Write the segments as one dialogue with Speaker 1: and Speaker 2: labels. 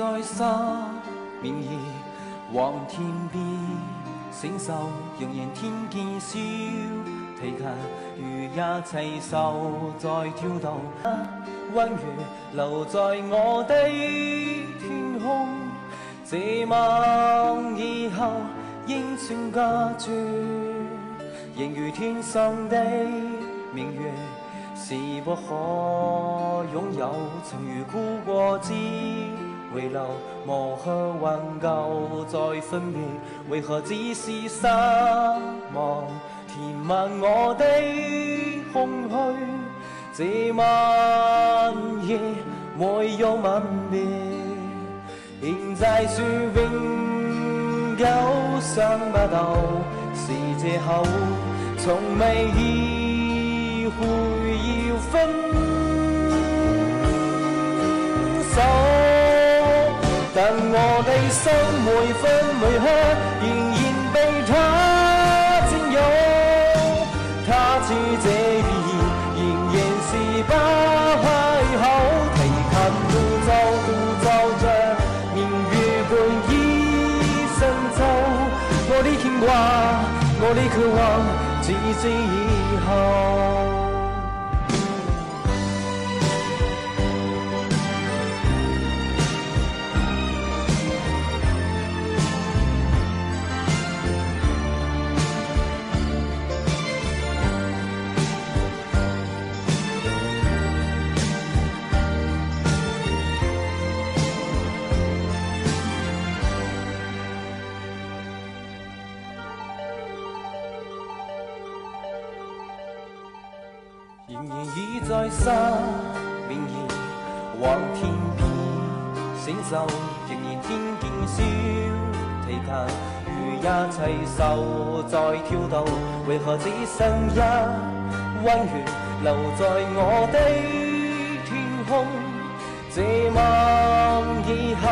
Speaker 1: 在沙，明月望天边，星宿仍然天见笑。提琴如也齐手在跳动，温月留在我的天空。这晚以后应算隔绝，仍如天上的明月。是不可拥有，曾如故过之回流，磨去挽救再分别，为何只是失望？填满我的空虚，这晚夜没有吻别，仍在说永久想不到是借口，从未意会要。分手，但我的心每分每刻仍然被他占有。他似这意，仍然是不开口。提琴独奏独奏着明月半倚深秋。我的牵挂，我的渴望，自此以后。仍然倚在山明月望天边，星宿仍然天见笑。提琴如也齐手在跳动，为何只剩一弯月留在我的天空？这晚以后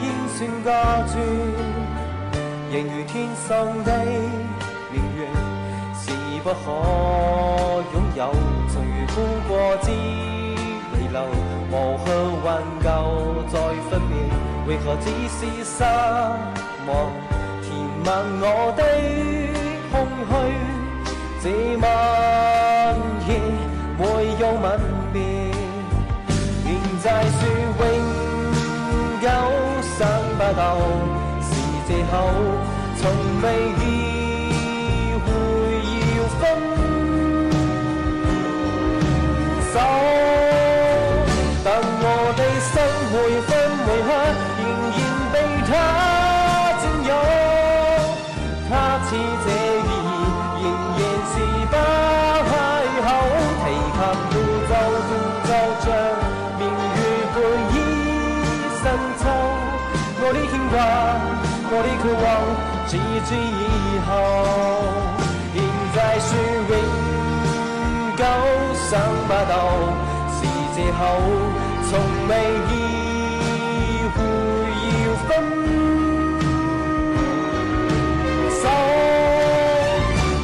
Speaker 1: 应算家住，仍如天上的明月，是不可。哭过之泪流，无去挽救再分别，为何只是失望？填满我的空虚，这晚夜没有吻别，仍在说永久想不到是借口，从未深秋，我的牵挂，我的渴望，直至以后，仍在说永久想不到是借口。从未意会要分手，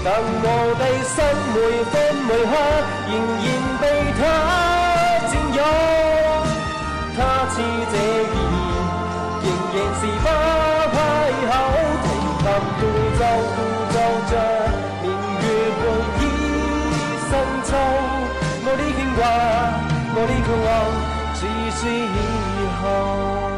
Speaker 1: 但我的心每分每刻仍然我的渴望只是以后。